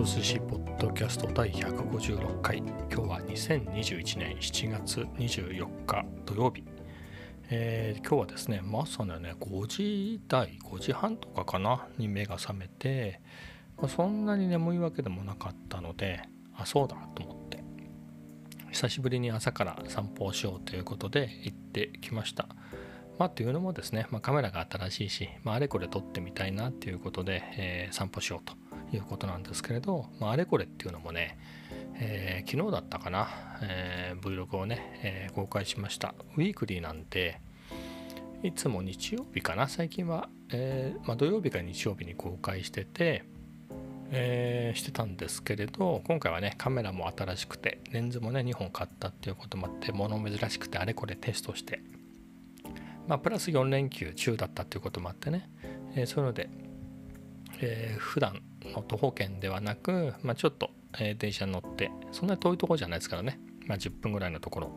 ト寿司ポッドキャスト第156回今日は2021年7月24日土曜日、えー、今日はですねまさにね5時台5時半とかかなに目が覚めて、まあ、そんなに眠いわけでもなかったのであそうだと思って久しぶりに朝から散歩をしようということで行ってきましたまあ、というのもですね、まあ、カメラが新しいし、まあ、あれこれ撮ってみたいなっていうことで、えー、散歩しようということなんですけれど、まあ、あれこれっていうのもね、えー、昨日だったかな、えー、Vlog をね、えー、公開しました。ウィークリーなんで、いつも日曜日かな、最近は、えーまあ、土曜日か日曜日に公開してて、えー、してたんですけれど、今回はね、カメラも新しくて、レンズもね、2本買ったっていうこともあって、物珍しくて、あれこれテストして、まあ、プラス4連休中だったっていうこともあってね、えー、そういうので、えー、普段の徒歩圏ではなく、まあ、ちょっと、えー、電車に乗ってそんなに遠いところじゃないですからね、まあ、10分ぐらいのところ、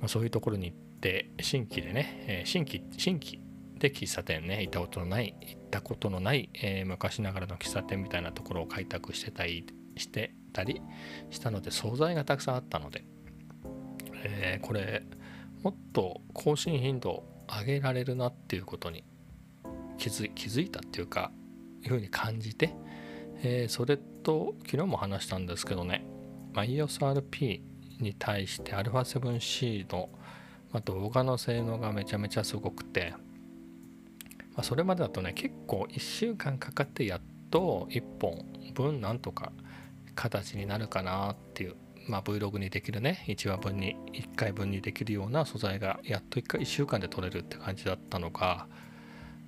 まあ、そういうところに行って新規でね、えー、新規新規で喫茶店ね行ったことのない行ったことのない、えー、昔ながらの喫茶店みたいなところを開拓してたりしてたりしたので惣菜がたくさんあったので、えー、これもっと更新頻度を上げられるなっていうことに気づ気づいたっていうかいうふうに感じて、えー、それと昨日も話したんですけどね、まあ、EOSRP に対して α7C の、まあ、動画の性能がめちゃめちゃすごくて、まあ、それまでだとね結構1週間かかってやっと1本分なんとか形になるかなっていう、まあ、Vlog にできるね1話分に1回分にできるような素材がやっと 1, 回1週間で撮れるって感じだったのが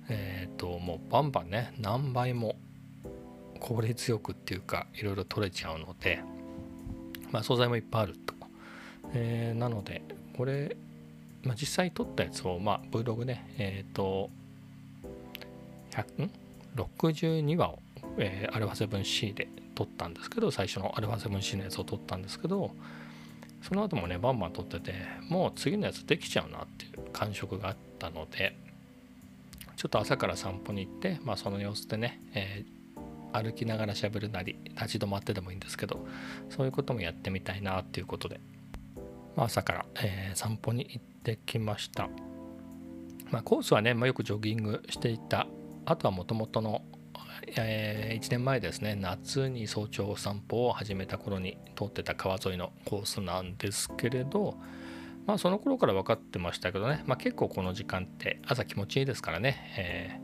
えっ、ー、ともうバンバンね何倍も効率よくっていうかいろいろ取れちゃうのでまあ素材もいっぱいあると、えー、なのでこれ、まあ、実際撮ったやつをまあ Vlog ねえっ、ー、と162話を、えー、α7C で撮ったんですけど最初の α7C のやつを撮ったんですけどその後もねバンバン撮っててもう次のやつできちゃうなっていう感触があったのでちょっと朝から散歩に行って、まあ、その様子でね、えー、歩きながら喋るなり立ち止まってでもいいんですけどそういうこともやってみたいなっていうことで、まあ、朝から、えー、散歩に行ってきました、まあ、コースはね、まあ、よくジョギングしていたあとはもともとのえー、1年前ですね夏に早朝散歩を始めた頃に通ってた川沿いのコースなんですけれど、まあその頃から分かってましたけどね、まあ、結構この時間って朝気持ちいいですからね、え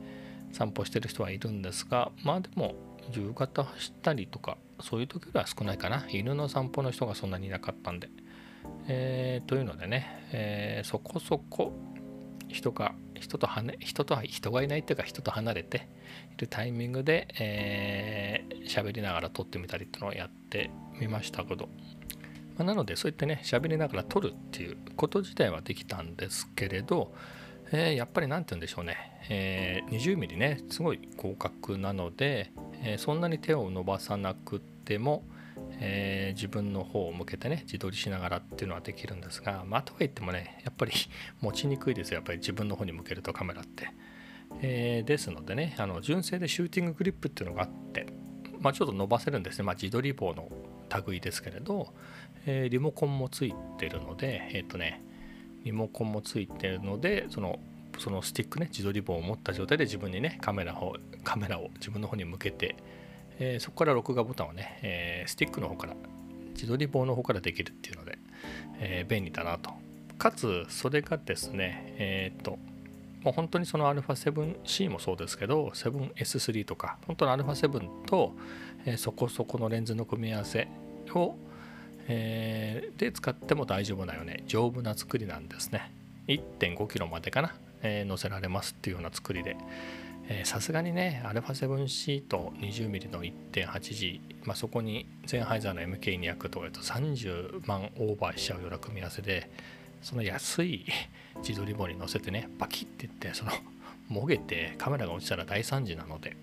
ー、散歩してる人はいるんですがまあでも夕方走ったりとかそういう時よりは少ないかな。犬の散歩の人がそんなにいなかったんで、えー、というのでね、えー、そこそこ人が人とはね人と人がいないっていうか人と離れているタイミングで喋、えー、りながら撮ってみたりっていうのをやってみましたけど。まあ、なのでそういってね喋りながら撮るっていうこと自体はできたんですけれど、えー、やっぱり何て言うんでしょうね、えー、20mm ねすごい広角なので、えー、そんなに手を伸ばさなくても、え、自分の方を向けてね自撮りしながらっていうのはできるんですがまあとは言ってもねやっぱり 持ちにくいですよやっぱり自分の方に向けるとカメラって。え、ですのでねあの純正でシューティンググリップっていうのがあって、まあ、ちょっと伸ばせるんですね、まあ、自撮り棒の類ですけれど、えー、リモコンもついてるので、えっ、ー、とね、リモコンもついてるので、その、そのスティックね、自撮り棒を持った状態で自分にね、カメラを、カメラを自分の方に向けて、えー、そこから録画ボタンをね、えスティックの方から、自撮り棒の方からできるっていうので、え便利だなと。かつ、それがですね、えっ、と、もう本当にその α7C もそうですけど 7S3 とか本当の α7 と、えー、そこそこのレンズの組み合わせを、えー、で使っても大丈夫なよね丈夫な作りなんですね 1.5kg までかな、えー、載せられますっていうような作りでさすがにね α7C と 20mm の 1.8G、まあ、そこにゼンハイザーの MK200 とかと30万オーバーしちゃうような組み合わせで その安い 自撮り棒に乗せてねバキッていってそのもげてカメラが落ちたら大惨事なので、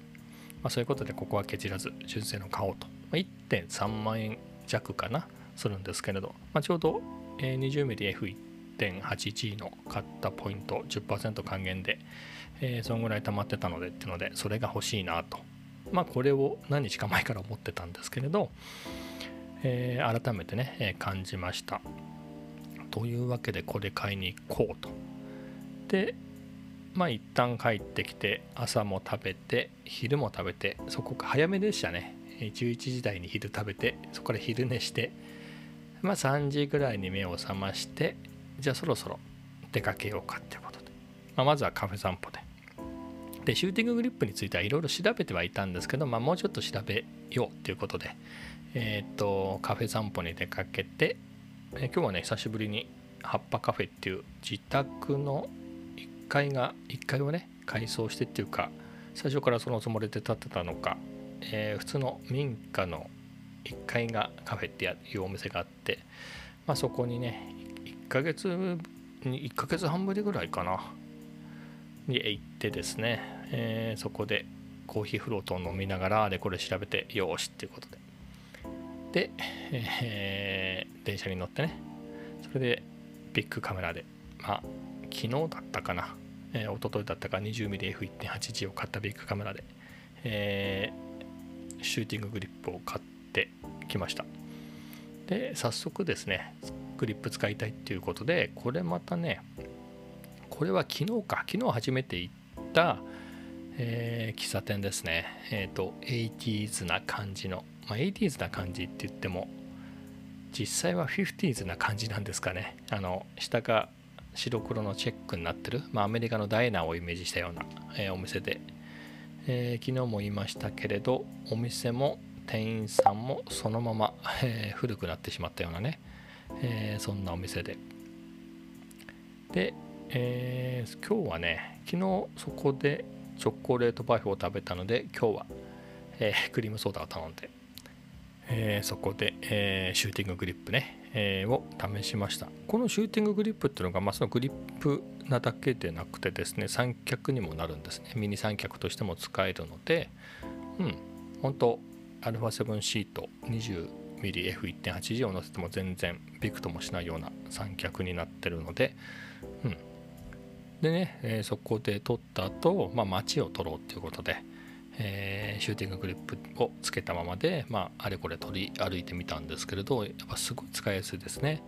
まあ、そういうことでここはケチらず純正の買おうと、まあ、1.3万円弱かなするんですけれど、まあ、ちょうど 20mmF1.8G の買ったポイント10%還元で、えー、そのぐらい溜まってたのでっていうのでそれが欲しいなと。まあこれを何日か前から思ってたんですけれど、えー、改めてね、え、感じました。というわけでこれ買いに行こうと。でまあ一旦帰ってきて朝も食べて昼も食べてそこか早めでしたね。11時台に昼食べてそこから昼寝してまあ3時ぐらいに目を覚ましてじゃあそろそろ出かけようかってことで、まあ、まずはカフェ散歩で。でシューティンググリップについてはいろいろ調べてはいたんですけど、まあ、もうちょっと調べようっていうことでえっ、とカフェ散歩に出かけて、え、今日はね久しぶりに葉っぱカフェっていう自宅の1階が1階をね改装してっていうか最初からそのつもりで建てたのか、えー、普通の民家の1階がカフェっていうお店があって、まあ、そこにね1ヶ月に1ヶ月半ぶりぐらいかなに行ってですね、えー、そこでコーヒーフロートを飲みながらあれこれ調べてよしっていうことで。で、えー、電車に乗ってねそれでビッグカメラでまあ昨日だったかな、えー、一昨日だったか 20mmF1.8G を買ったビッグカメラで、えー、シューティンググリップを買ってきました。で早速ですねグリップ使いたいっていうことでこれまたねこれは昨日か昨日初めて行った、えー、喫茶店ですね。えっ、ー、と 80s な感じのまあ、80s な感じって言っても実際は 50s な感じなんですかね。あの下が白黒のチェックになってる、まあ、アメリカのダイナーをイメージしたような、えー、お店で、えー、昨日も言いましたけれどお店も店員さんもそのまま、えー、古くなってしまったようなね、えそんなお店で。で、え今日はね昨日そこでチョコレートパフェを食べたので今日は、えクリームソーダを頼んでえー、そこで、えー、シューティンググリップね、えー、を試しました。このシューティンググリップっていうのが、まあ、そのグリップなだけでなくてですね三脚にもなるんですね。ミニ三脚としても使えるのでうん本当 α7C と 20mmF1.8G を乗せても全然ビクともしないような三脚になってるのでうん。でね、えそこで撮った後、まあ街を撮ろうっていうことで、えー、シューティンググリップをつけたままで、まあ、あれこれ取り歩いてみたんですけれどやっぱすごい使いやすいですね。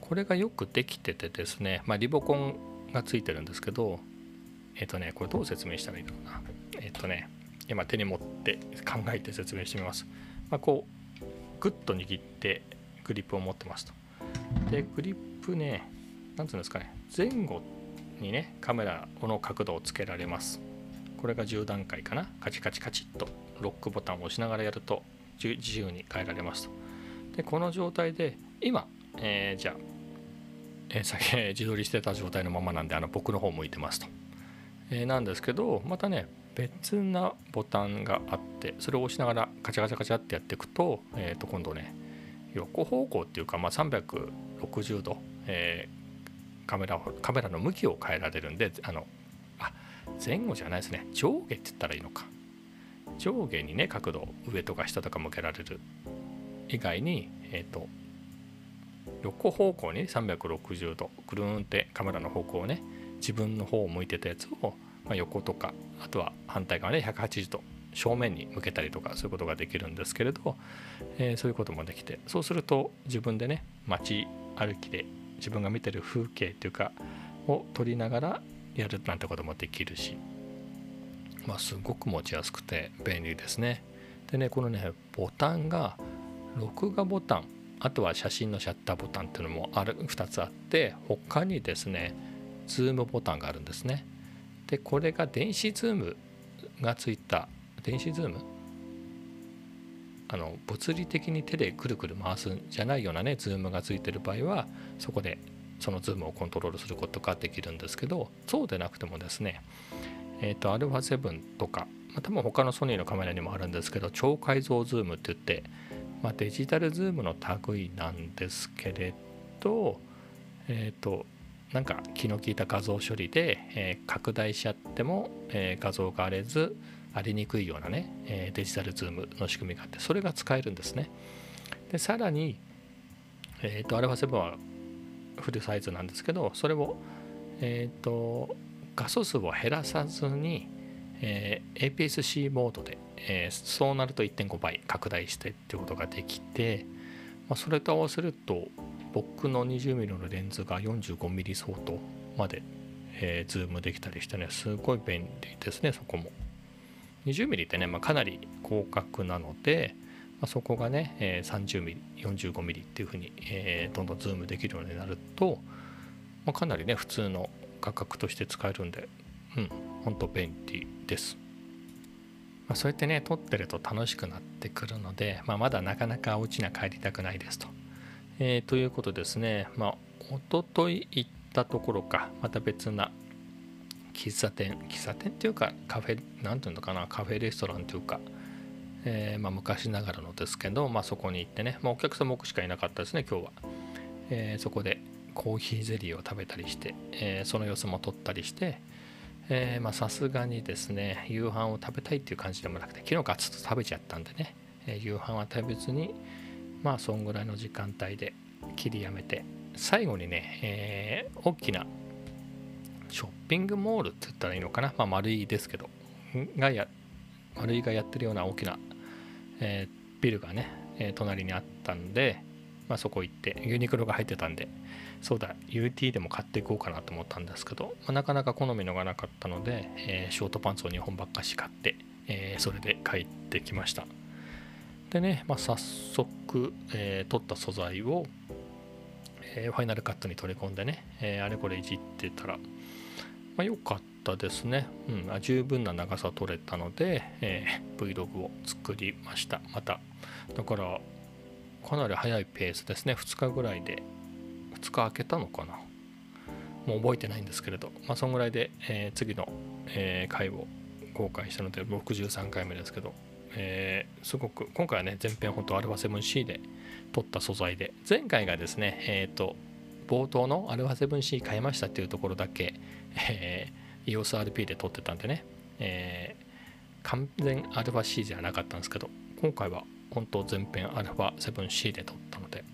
これがよくできててですね、まあ、リモコンがついてるんですけどえっ、ー、とねこれどう説明したらいいのかな。えっ、ー、とね今手に持って考えて説明してみます、まあ、こうグッと握ってグリップを持ってますと。でグリップね何ていうんですかね前後にねカメラの角度をつけられます。これが10段階かな。カチカチカチッと。ロックボタンを押しながらやると自由に変えられますと。でこの状態で今、えー、じゃあ、えー、先 自撮りしてた状態のままなんであの僕の方向いてますと、えー、なんですけどまたね別なボタンがあってそれを押しながらカチャカチャカチャってやっていくと,、えー、と今度ね横方向っていうか、まあ、360度、えー、カメラカメラの向きを変えられるんであの前後じゃないですね。上下って言ったらいいのか。上下にね角度上とか下とか向けられる。以外にえっ、ー、と横方向に360度くるんってカメラの方向をね自分の方を向いてたやつを、まあ、横とかあとは反対側ね180度正面に向けたりとかそういうことができるんですけれど、えー、そういうこともできてそうすると自分でね街歩きで自分が見てる風景っていうかを撮りながらやるなんてこともできるし、まあ、すごく持ちやすくて便利ですね。でね、このね、ボタンが、録画ボタン、あとは写真のシャッターボタンっていうのもある2つあって、他にですね、ズームボタンがあるんですね。で、これが電子ズームがついた、電子ズーム？あの物理的に手でくるくる回すんじゃないようなねズームがついてる場合はそこでそのズームをコントロールすることができるんですけどそうでなくてもですねえっ、ー、と α7 とか、まあ、多分他のソニーのカメラにもあるんですけど超解像ズームって言って、まあ、デジタルズームの類なんですけれどえっ、ー、となんか気の利いた画像処理で、えー、拡大しちゃっても、えー、画像が荒れず荒れにくいようなね、えー、デジタルズームの仕組みがあってそれが使えるんですね。でさらに、えーと、α7 はフルサイズなんですけどそれを、えーと、画素数を減らさずに、えー、APS-C モードで、えー、そうなると1.5倍拡大してってことができて、まあ、それと合わせると僕の 20mm のレンズが 45mm 相当まで、えー、ズームできたりしてねすごい便利ですねそこも。20mm ってね、まあ、かなり広角なので、あ、そこがね、え、30mm、45mm っていうふうに、え、どんどんズームできるようになると、まあ、かなりね普通の価格として使えるんで、うん、ほんと便利です。まあ、そうやってね撮ってると楽しくなってくるので、まあ、まだなかなかお家には帰りたくないですと。えー、ということですね、まあ、おととい行ったところか、また別な喫茶店、喫茶店っていうかカフェ、なんていうのかな、カフェレストランというか、えー、まあ、昔ながらのですけど、まあ、そこに行ってね、まあ、お客さん僕しかいなかったですね、今日は。えー、そこでコーヒーゼリーを食べたりして、えー、その様子も撮ったりして、さすがにですね夕飯を食べたいっていう感じでもなくて昨日ガツッと食べちゃったんでね、え、夕飯は食べずにまあそんぐらいの時間帯で切りやめて最後にね、え、大きなショッピングモールって言ったらいいのかな、まあ、丸いですけどがや丸いがやってるような大きな、えー、ビルがね、え隣にあったんで、まあ、そこ行ってユニクロが入ってたんでそうだ UT でも買っていこうかなと思ったんですけど、まあ、なかなか好みのがなかったので、えー、ショートパンツを2本ばっかし買って、え、それで帰ってきました。でね、まあ、早速、えー、取った素材を、えファイナルカットに取り込んでね、えあれこれいじってたら、まあ、よかったたですね、うん、十分な長さ取れたので、え Vlog を作りました。まただからかなり早いペースですね。2日ぐらいで2日空けたのかな。もう覚えてないんですけれど、まあ、そんぐらいで、えー、次の、えー、回を公開したので63回目ですけど、えー、すごく今回はね前編本当 α7C で撮った素材で前回がですねえっ、と冒頭の α7C 変えましたっていうところだけ、え、EOSRP で撮ってたんでね、えー、完全 α-C じゃなかったんですけど今回は本当前編 α7C で撮ったので。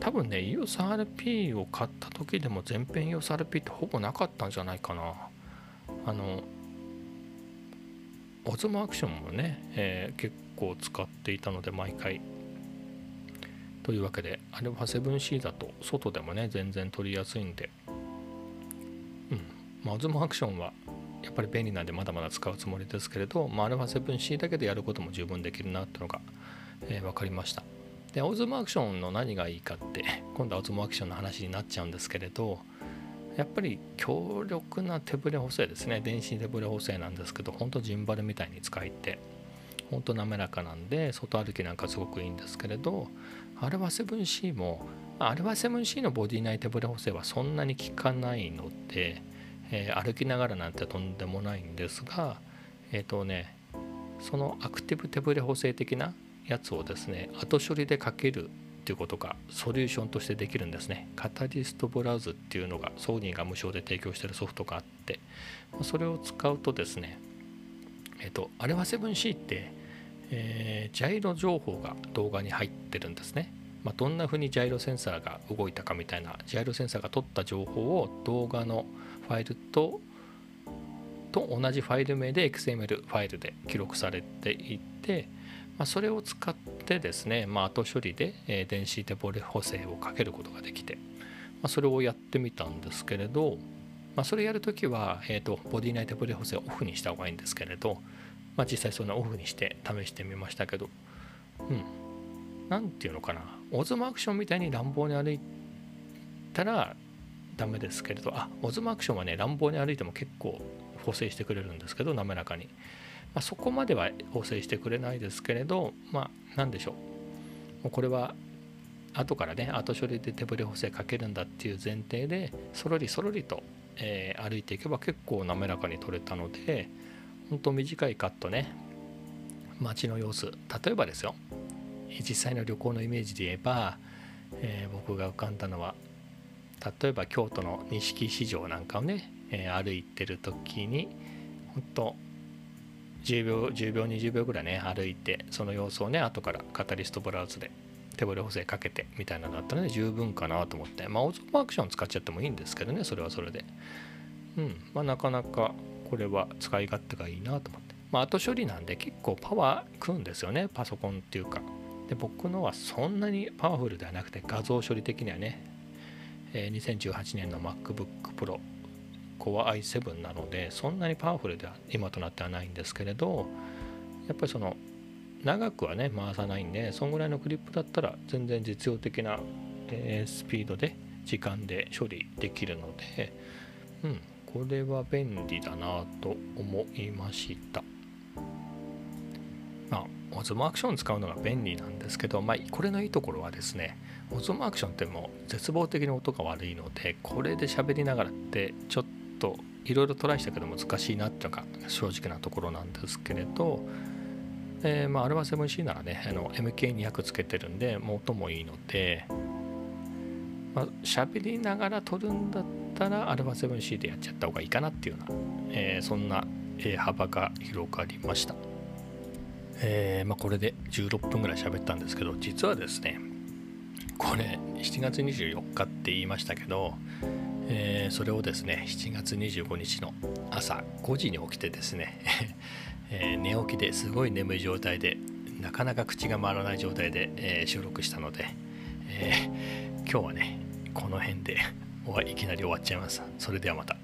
多分ね EOSRP を買った時でも全編 EOSRP ってほぼなかったんじゃないかな。あのオズモアクションもね、えー、結構使っていたので毎回。というわけでアルファ 7C だと外でもね全然取りやすいんで。まあオズモアクションはやっぱり便利なんでまだまだ使うつもりですけれど、まあ、アルファ 7C だけでやることも十分できるなってのが、えー、分かりました。でオズモアクションの何がいいかって 今度はオズモアクションの話になっちゃうんですけれどやっぱり強力な手ブレ補正ですね。電子手ブレ補正なんですけどほんとジンバルみたいに使えてほんと滑らかなんで外歩きなんかすごくいいんですけれどアルファ 7C もアルファ 7C のボディ内手ブレ補正はそんなに効かないので、えー、歩きながらなんてとんでもないんですがえっ、ー、とねそのアクティブ手ブレ補正的なやつをですね後処理でかけるっていうことがソリューションとしてできるんですね。カタリストブラウズっていうのがソニーが無償で提供してるソフトがあってそれを使うとですねえっ、とあれは 7C って、えー、ジャイロ情報が動画に入ってるんですね。まあ、どんな風にジャイロセンサーが動いたかみたいなジャイロセンサーが取った情報を動画のファイルとと同じファイル名で XML ファイルで記録されていて、まあ、それを使ってですね、まあ、後処理で、え電子デボレ補正をかけることができて、まあ、それをやってみたんですけれど、まあ、それやるときは、えーと、ボディ内デボレ補正をオフにした方がいいんですけれど、まあ、実際そんなオフにして試してみましたけど、うん、何て言うのかな、オズマアクションみたいに乱暴に歩いたらダメですけれど、あ、オズマアクションはね、乱暴に歩いても結構補正してくれるんですけど、滑らかに。まあ、そこまでは補正してくれないですけれど、まあ、何でしょう。もうこれは後からね後処理で手ぶれ補正かけるんだっていう前提でそろりそろりと、えー、歩いていけば結構滑らかに取れたので本当短いカットね街の様子例えばですよ実際の旅行のイメージで言えば、えー、僕が浮かんだのは例えば京都の錦市場なんかをね、えー、歩いてる時に本当10秒10秒20秒ぐらいね歩いてその様子をね後からカタリストブラウズで手ブレ補正かけてみたいなのだったらね十分かなと思って。まあオートマアクション使っちゃってもいいんですけどねそれはそれで。うん。まあなかなかこれは使い勝手がいいなと思って。まあ後処理なんで結構パワー食うんですよねパソコンっていうか。で僕のはそんなにパワフルではなくて画像処理的にはね、え2018年の MacBook Pro Core i7 なのでそんなにパワフルでは今となってはないんですけれどやっぱりその長くはね回さないんでそんぐらいのクリップだったら全然実用的な、え、スピードで時間で処理できるのでうんこれは便利だなと思いました。まあオズモアクション使うのが便利なんですけど、まあ、これのいいところはですねオズモアクションってもう絶望的に音が悪いのでこれで喋りながらってちょっといろいろトライしたけど難しいなっていうのが正直なところなんですけれど、えー、まあ α7C ならねあの MK200 つけてるんでもう音もいいのでまあ、喋りながら撮るんだったら α7C でやっちゃった方がいいかなっていうような、えー、そんな、え幅が広がりました。えー、まあ、これで16分ぐらい喋ったんですけど実はですねこれ7月24日って言いましたけど、えー、それをですね7月25日の朝5時に起きてですね、えー、寝起きですごい眠い状態でなかなか口が回らない状態で、え収録したので、え今日はねこの辺で いきなり終わっちゃいます。それではまた。